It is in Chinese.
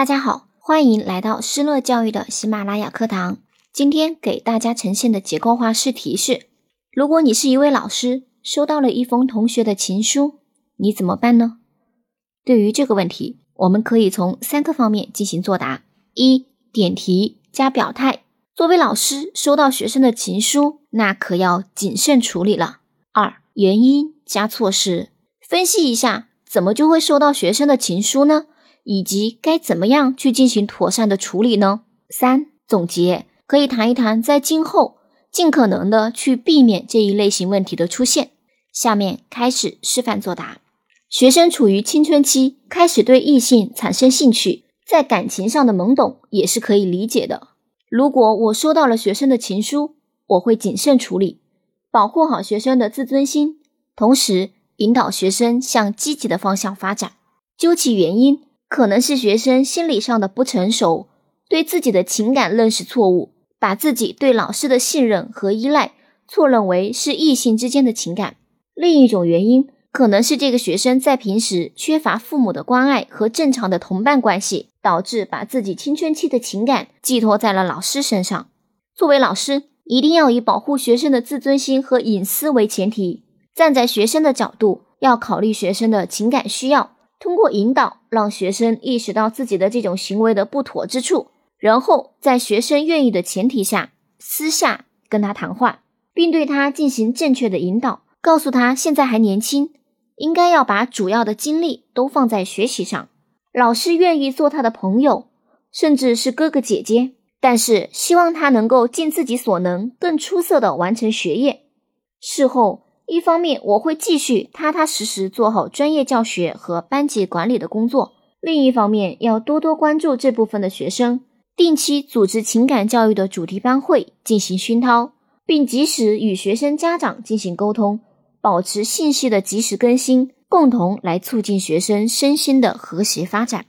大家好，欢迎来到施乐教育的喜马拉雅课堂。今天给大家呈现的结构化试题是：如果你是一位老师，收到了一封同学的情书，你怎么办呢？对于这个问题，我们可以从三个方面进行作答：一、点题加表态。作为老师，收到学生的情书，那可要谨慎处理了。二、原因加措施，分析一下怎么就会收到学生的情书呢？以及该怎么样去进行妥善的处理呢？三、总结可以谈一谈，在今后尽可能的去避免这一类型问题的出现。下面开始示范作答。学生处于青春期，开始对异性产生兴趣，在感情上的懵懂也是可以理解的。如果我收到了学生的情书，我会谨慎处理，保护好学生的自尊心，同时引导学生向积极的方向发展。究其原因。可能是学生心理上的不成熟，对自己的情感认识错误，把自己对老师的信任和依赖错认为是异性之间的情感。另一种原因，可能是这个学生在平时缺乏父母的关爱和正常的同伴关系，导致把自己青春期的情感寄托在了老师身上。作为老师，一定要以保护学生的自尊心和隐私为前提，站在学生的角度，要考虑学生的情感需要。通过引导，让学生意识到自己的这种行为的不妥之处，然后在学生愿意的前提下，私下跟他谈话，并对他进行正确的引导，告诉他现在还年轻，应该要把主要的精力都放在学习上。老师愿意做他的朋友，甚至是哥哥姐姐，但是希望他能够尽自己所能，更出色的完成学业。事后。一方面，我会继续踏踏实实做好专业教学和班级管理的工作；另一方面，要多多关注这部分的学生，定期组织情感教育的主题班会进行熏陶，并及时与学生家长进行沟通，保持信息的及时更新，共同来促进学生身心的和谐发展。